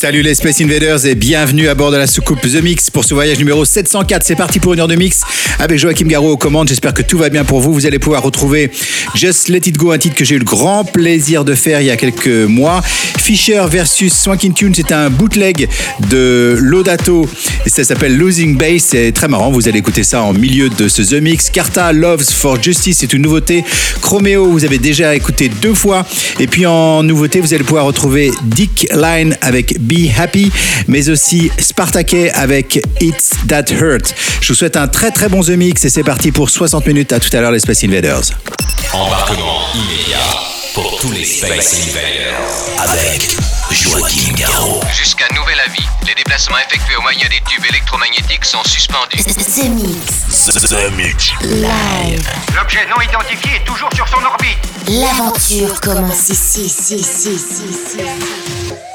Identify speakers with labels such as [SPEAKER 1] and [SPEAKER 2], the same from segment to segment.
[SPEAKER 1] Salut les Space Invaders et bienvenue à bord de la soucoupe The Mix pour ce voyage numéro 704. C'est parti pour une heure de mix avec Joachim Garraud aux commandes. J'espère que tout va bien pour vous. Vous allez pouvoir retrouver Just Let It Go, un titre que j'ai eu le grand plaisir de faire il y a quelques mois. Fisher versus Swankin Tune, c'est un bootleg de Lodato ça s'appelle Losing Bass. C'est très marrant. Vous allez écouter ça en milieu de ce The Mix. Carta Loves for Justice, c'est une nouveauté. Chromeo, vous avez déjà écouté deux fois. Et puis en nouveauté, vous allez pouvoir retrouver Dick Line avec Be Happy, mais aussi Spartake avec It's That Hurt. Je vous souhaite un très très bon The Mix et c'est parti pour 60 minutes. À tout à l'heure les Space Invaders.
[SPEAKER 2] Embarquement immédiat pour tous les Space Invaders.
[SPEAKER 3] Avec Joachim Garraud.
[SPEAKER 4] Jusqu'à nouvel avis, les déplacements effectués au moyen des tubes électromagnétiques sont suspendus.
[SPEAKER 5] The Mix.
[SPEAKER 3] The Mix.
[SPEAKER 5] Live.
[SPEAKER 6] L'objet non identifié est toujours sur son orbite.
[SPEAKER 5] L'aventure commence ici, ici, ici, ici, ici.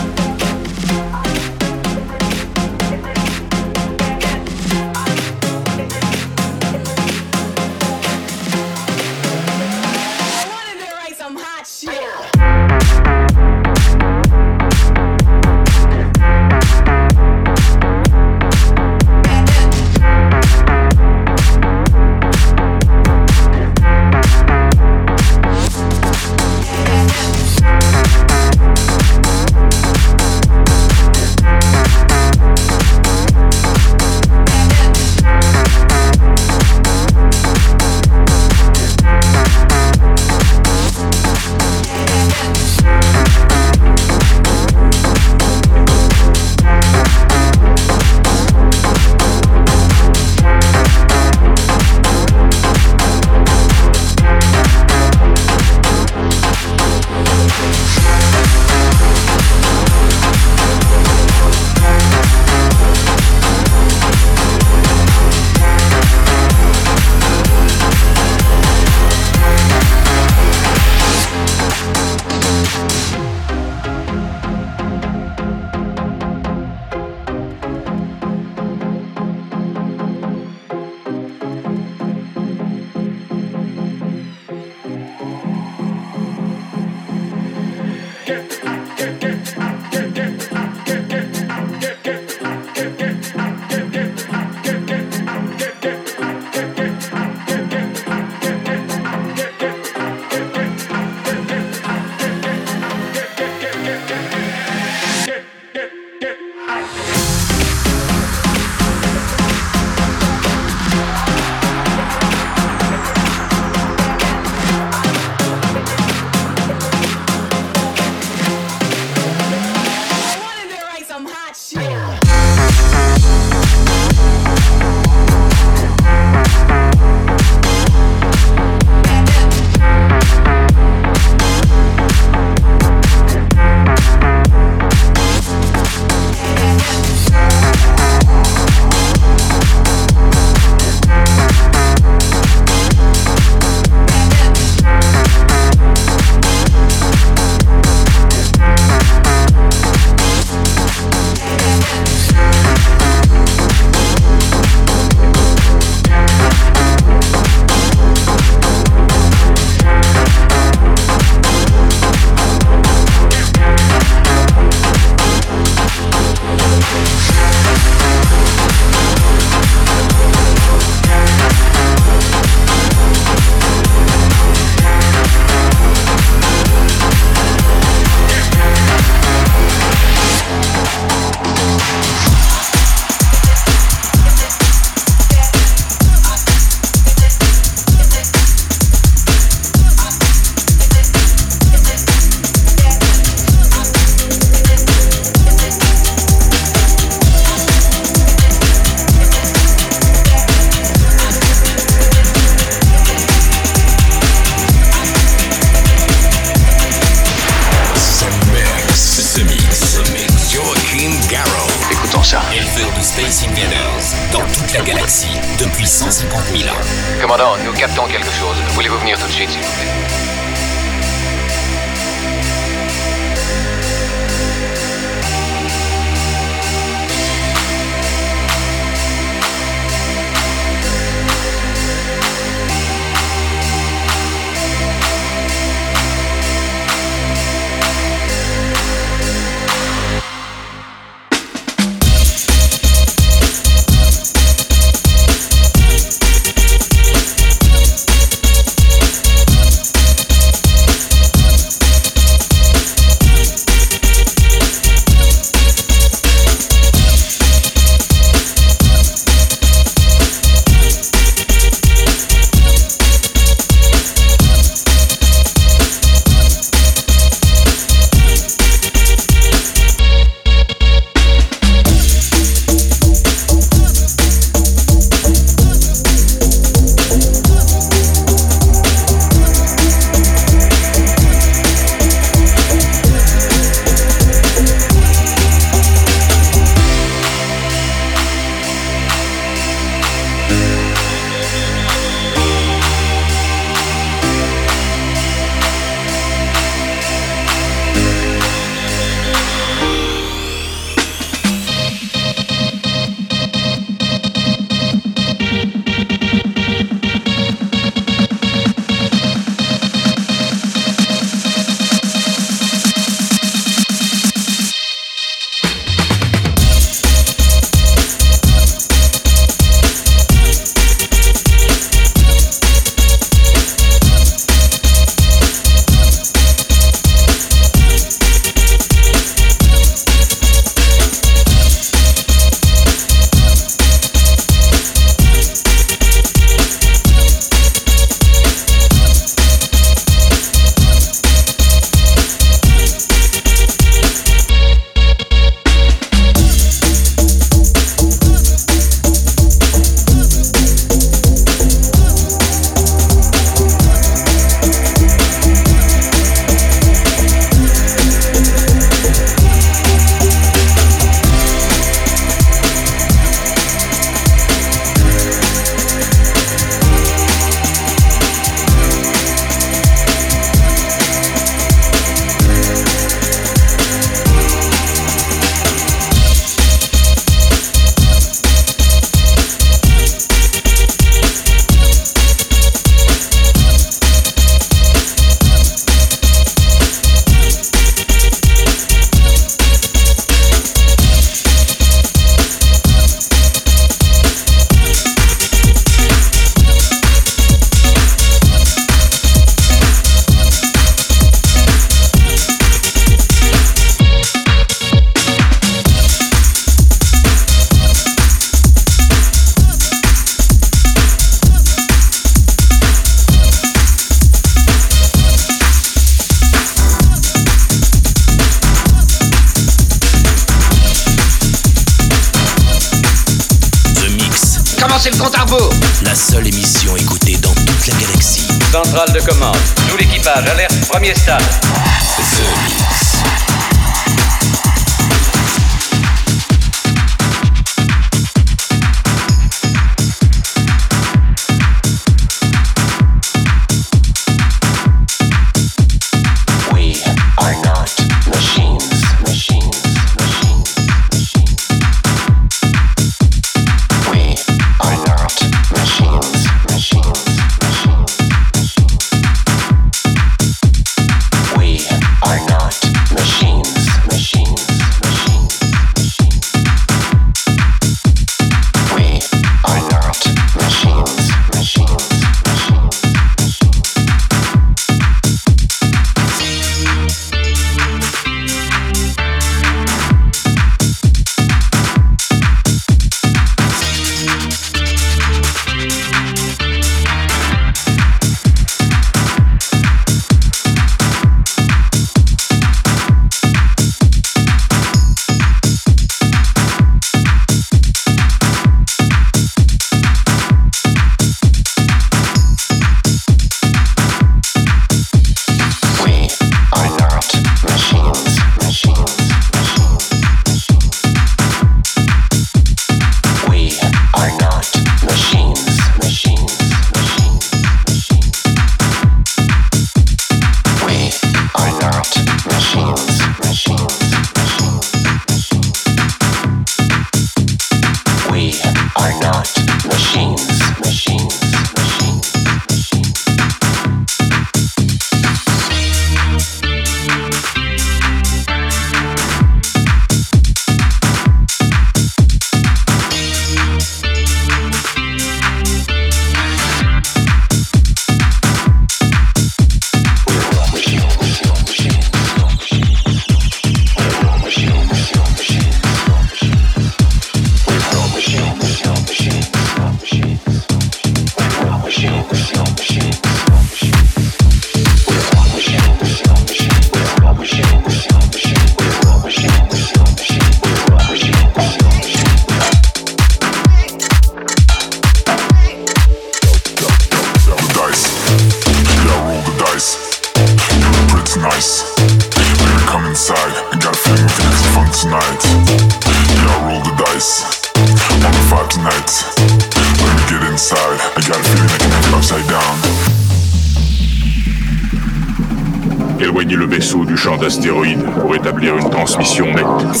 [SPEAKER 7] Transmission nette.
[SPEAKER 5] The Mix.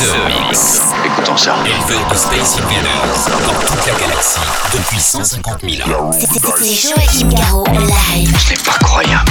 [SPEAKER 3] The Mix.
[SPEAKER 8] Écoutons ça.
[SPEAKER 3] Éleveur de Space Invaders dans toute la galaxie depuis 150 000 ans.
[SPEAKER 5] C'est- c'est- C'est Joachim Garraud live.
[SPEAKER 8] Ce n'est pas croyable.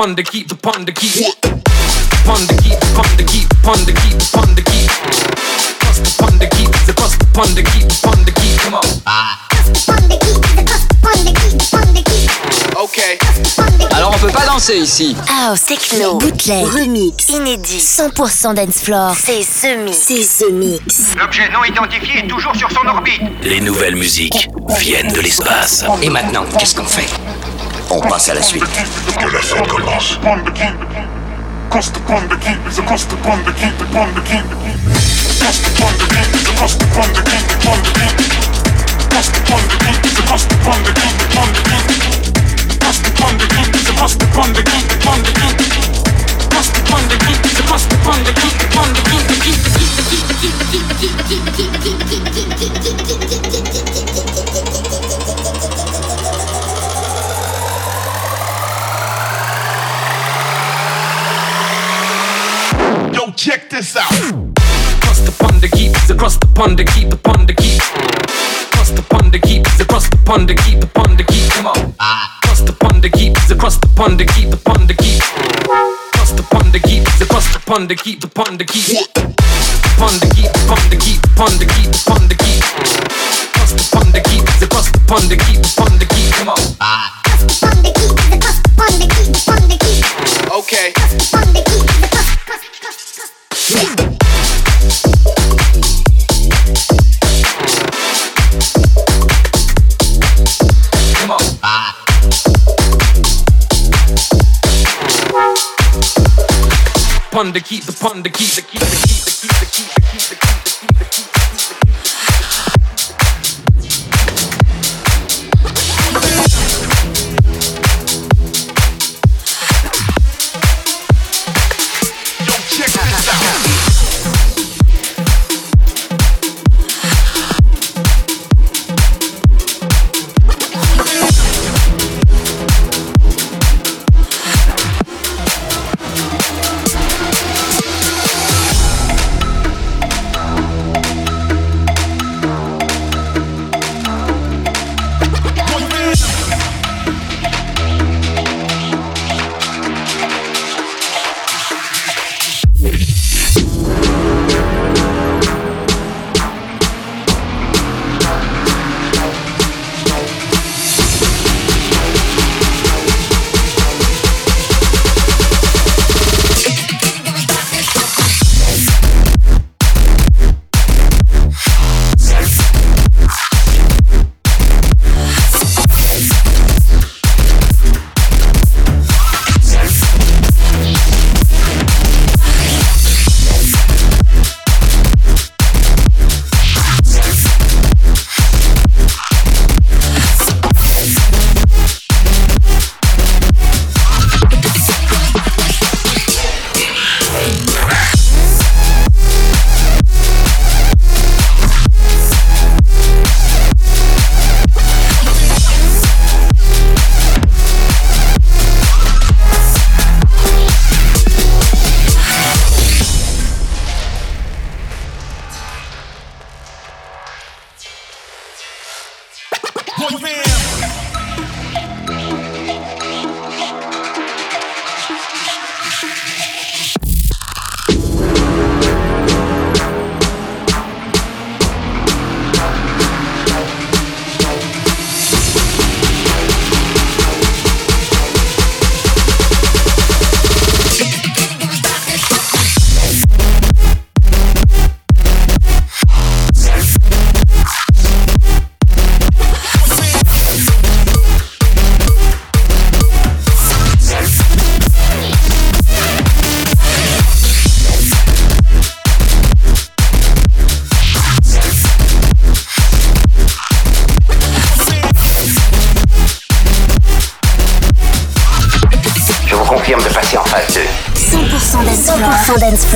[SPEAKER 9] The
[SPEAKER 10] pond to keep the pond to keep. Pond to keep, pond to keep, pond to keep, pond to keep. The pond to keep, across the pond to keep, pond to keep. Come on.
[SPEAKER 4] Ok.
[SPEAKER 6] Alors on peut pas danser ici.
[SPEAKER 5] House, techno, bootleg, remix, inédit, 100% dance floor. C'est The Mix. C'est The Mix.
[SPEAKER 4] L'objet non identifié est toujours sur son orbite.
[SPEAKER 11] Les nouvelles musiques viennent de l'espace.
[SPEAKER 6] Et maintenant, qu'est-ce qu'on fait
[SPEAKER 12] On passe à la suite.
[SPEAKER 9] Que la fête commence. Across the pond to keep, it's across the pond to keep, the pond to keep. Across the pond to keep, it's across the pond to keep, the pond to keep. Across the pond to keep, it's across the pond to keep, the pond to keep. Across the pond to keep, it's across the pond to keep, the pond to keep. Across the pond to keep, it's across the pond to keep, the pond
[SPEAKER 7] check this out.
[SPEAKER 10] Across the pond, the keeps across the pond, the keep the pond, the keep. Across the pond, the keeps across the pond, the keep the pond, the keep. Come on. Across the pond, the keeps across the pond, the keep the pond, the keep. Across the pond, the keeps across the pond, the keep the pond, the keep. Pond, the keep, pond, the keep, pond, the keep, pond, the keep. Across the pond, the keeps across the pond, the keep the pond, the keep. Come on.
[SPEAKER 5] Across the pond, the keeps across the pond, the keep the pond, the keep. Okay. Across the
[SPEAKER 13] pond, the keeps. Keep the pun to keep the keep the keep the keep the keep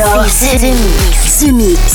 [SPEAKER 13] The
[SPEAKER 14] Mix. The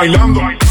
[SPEAKER 14] bailando. bailando.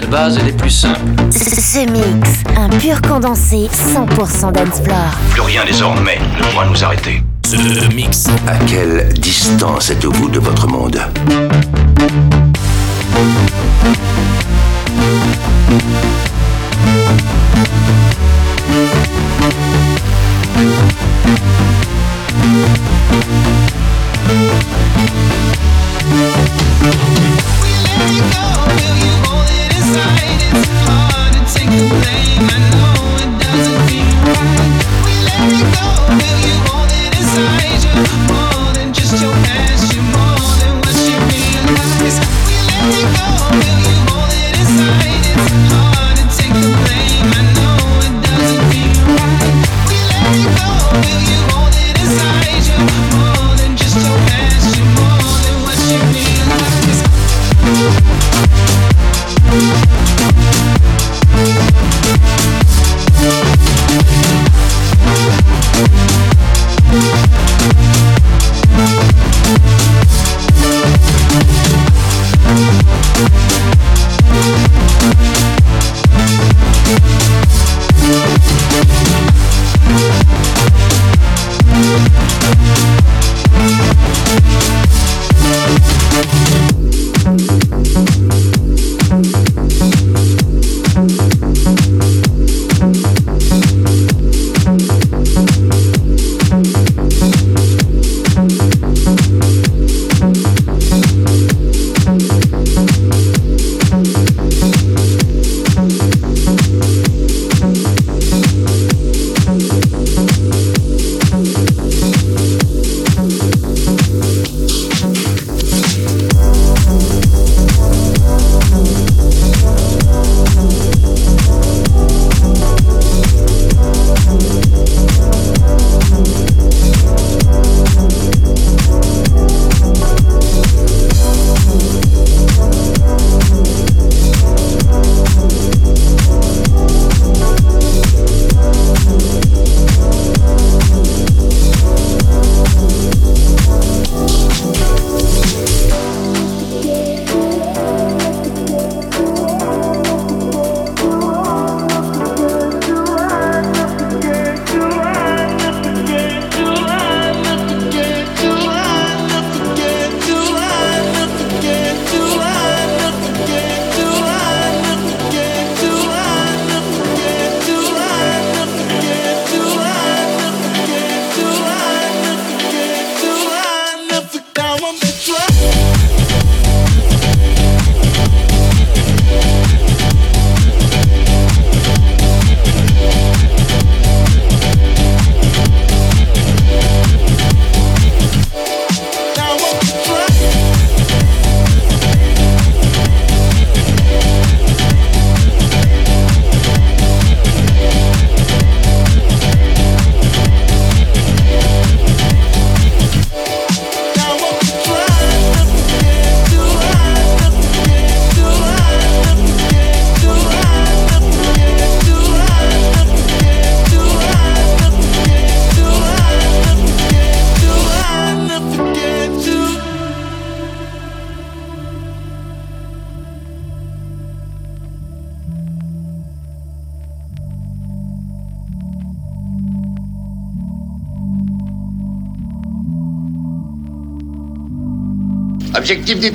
[SPEAKER 14] cette base, elle est plus simple.
[SPEAKER 5] Ce mix, un pur condensé 100% dancefloor.
[SPEAKER 12] Plus rien désormais ne pourra nous arrêter.
[SPEAKER 3] Ce mix.
[SPEAKER 12] À quelle distance êtes-vous de votre monde?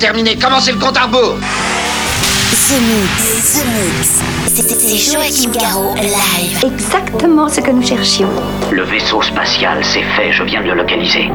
[SPEAKER 15] terminé. Commencez le compte à rebours.
[SPEAKER 5] The Mix. The Mix. C'est Joachim Garraud live.
[SPEAKER 16] Exactement ce que nous cherchions.
[SPEAKER 17] Le vaisseau spatial, c'est fait, je viens de le localiser.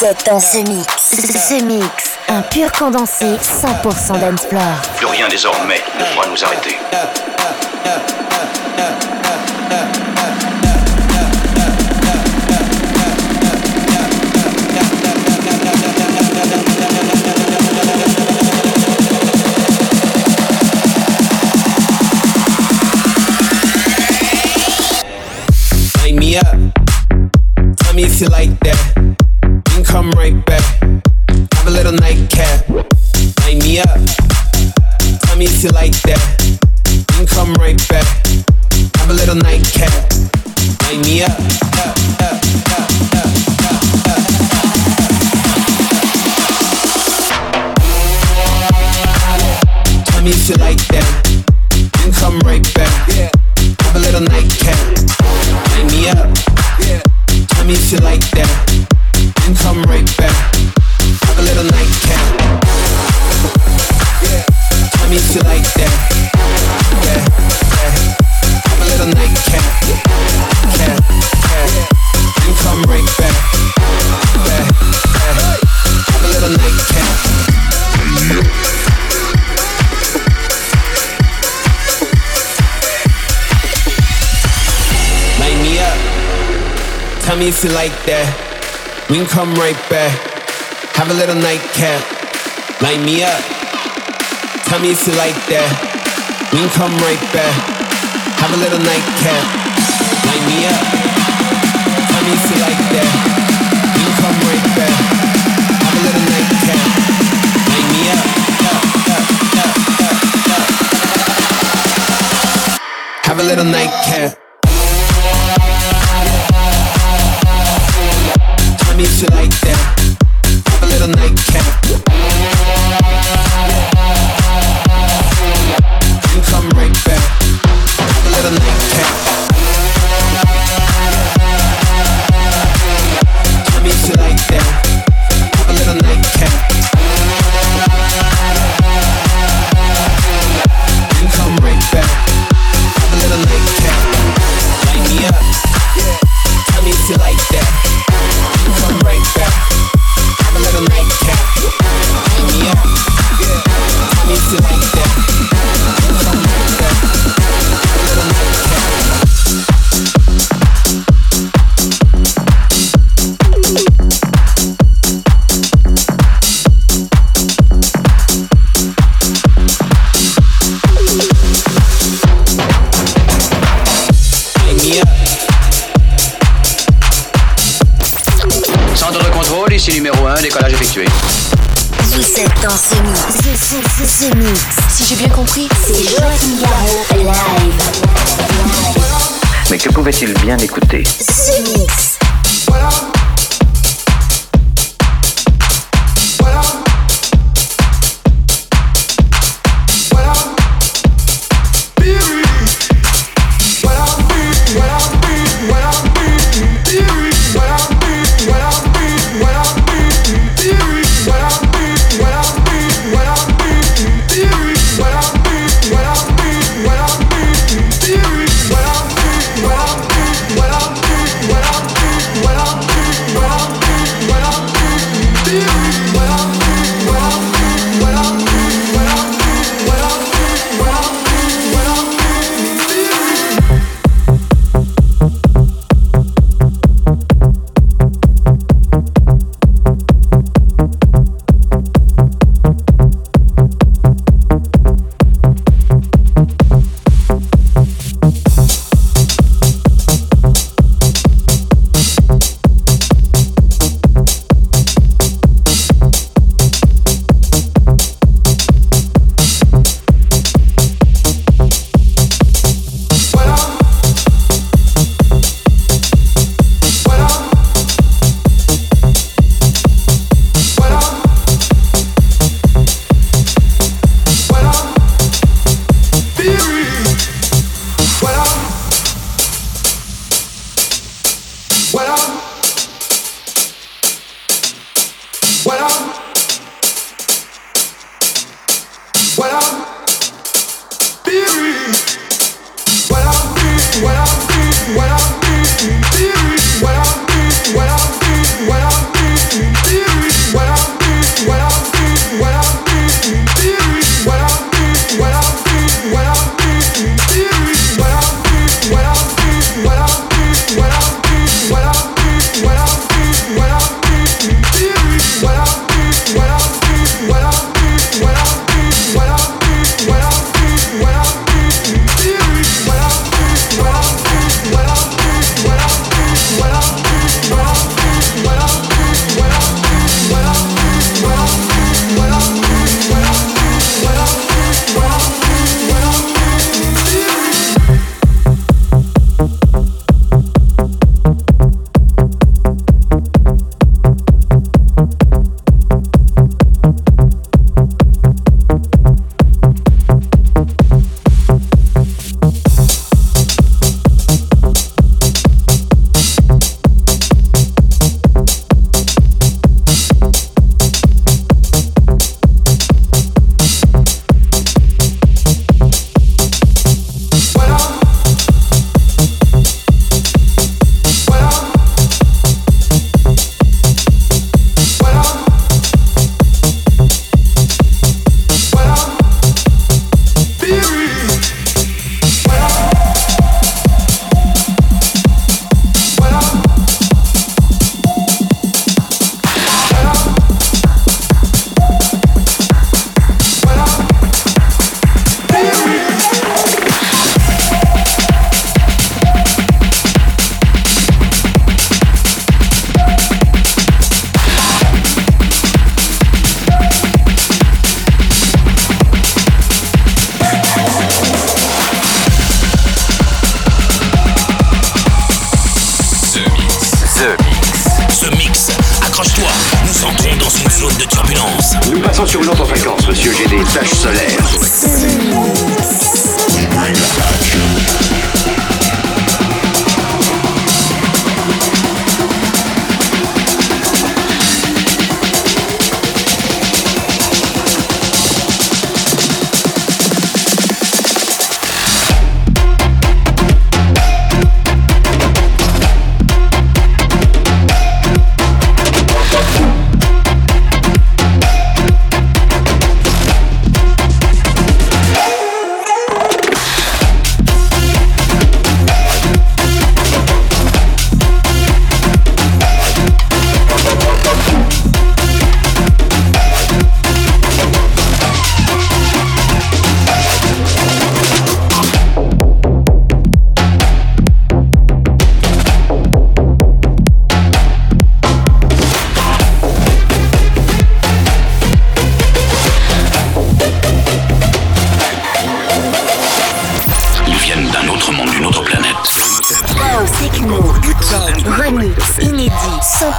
[SPEAKER 5] C'est un Ce mix, un pur condensé 100% d'Ensplore.
[SPEAKER 17] Plus rien désormais ne pourra nous arrêter.
[SPEAKER 18] Nightcap. Light me up. Tell me if you like that. Then come right back. Have a little nightcap. Light me up. Tell me if you like that. Then come right back. Have a little nightcap. Light me up. Tell me if you like that. Then come right back. Have a little nightcap. Tell me if you like that. Yeah, yeah. Have a little nightcap. Yeah, yeah. Come right back. Yeah, yeah. Have a little nightcap. Tell me if you like that. We can come right back. Have a little nightcap. Light me up. Tell me if you like that. We can come right back. Have a little nightcap. Light me up. Tell me if you like that. We can come right back. Have a little nightcap. Light me up. Have a little nightcap. Tell me if you like that.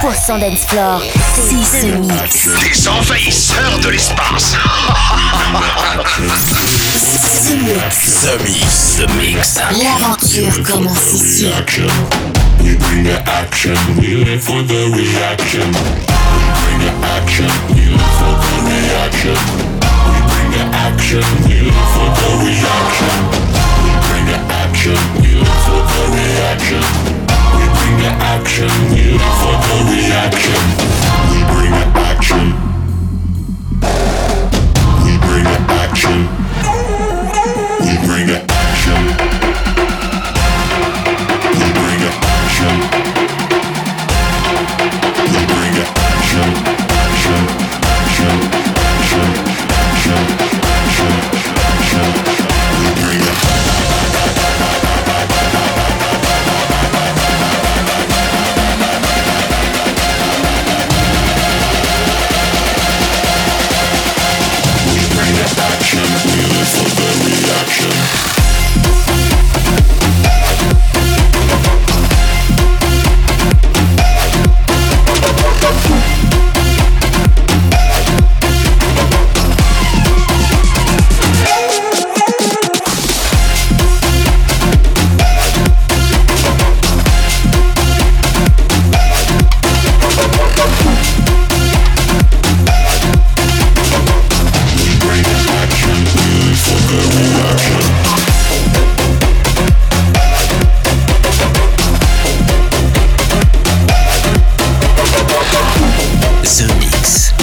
[SPEAKER 5] Dance floor. C'est ce mix.
[SPEAKER 12] Des envahisseurs de l'espace.
[SPEAKER 5] ce mix.
[SPEAKER 3] The Mix. The Mix.
[SPEAKER 5] L'aventure commence ici.
[SPEAKER 19] We bring the action, we live for the reaction. We bring the action, we live for the reaction. We bring the action, we live for the reaction. We bring the action, we live for the reaction. Bring the action, live for the reaction. We bring the action.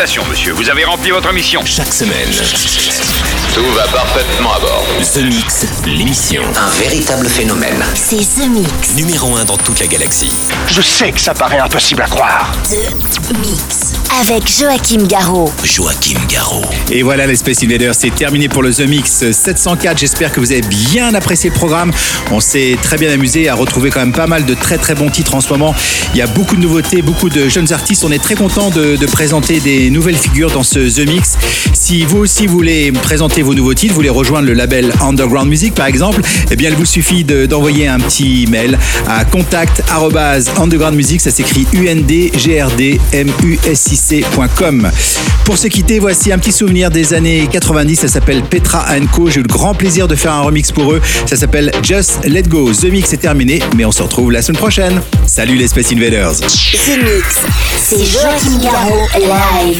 [SPEAKER 6] Félicitations, monsieur, vous avez rempli votre mission.
[SPEAKER 2] Chaque semaine,
[SPEAKER 4] Tout va parfaitement à bord.
[SPEAKER 2] The Mix, l'émission.
[SPEAKER 17] Un véritable phénomène.
[SPEAKER 5] C'est The Mix.
[SPEAKER 2] Numéro 1 dans toute la galaxie.
[SPEAKER 20] Je sais que ça paraît impossible à croire.
[SPEAKER 5] The Mix. Avec Joachim Garraud.
[SPEAKER 2] Joachim Garraud.
[SPEAKER 1] Et voilà les Space Invaders, c'est terminé pour le The Mix 704. J'espère que vous avez bien apprécié le programme. On s'est très bien amusé à retrouver quand même pas mal de très très bons titres en ce moment. Il y a beaucoup de nouveautés, beaucoup de jeunes artistes. On est très content de, de présenter des nouvelles figures dans ce The Mix. Si vous aussi voulez présenter vos nouveaux titres, vous voulez rejoindre le label Underground Music par exemple, eh bien il vous suffit de- d'envoyer un petit mail à contact music, ça s'écrit u n d g r d m u s i c.com. Pour se quitter, voici un petit souvenir des années 90, ça s'appelle Petra Co. J'ai eu le grand plaisir de faire un remix pour eux, ça s'appelle Just Let Go. The Mix est terminé, mais on se retrouve la semaine prochaine. Salut les Space Invaders.
[SPEAKER 5] The Mix. C'est Joachim Garraud live,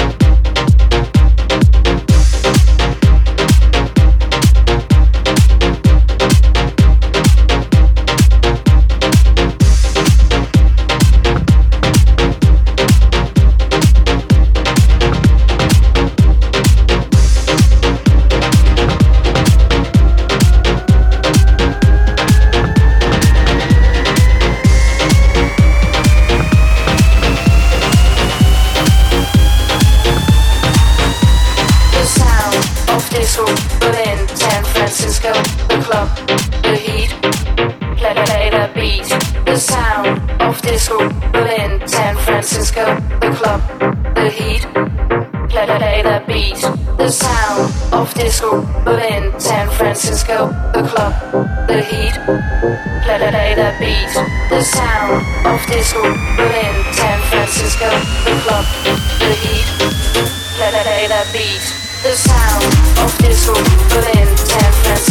[SPEAKER 21] Francisco, the club, the heat, play, play the beat. The sound of disco, Berlin, San Francisco, the club, the heat, play, play the beat. The sound of disco, Berlin, San Francisco,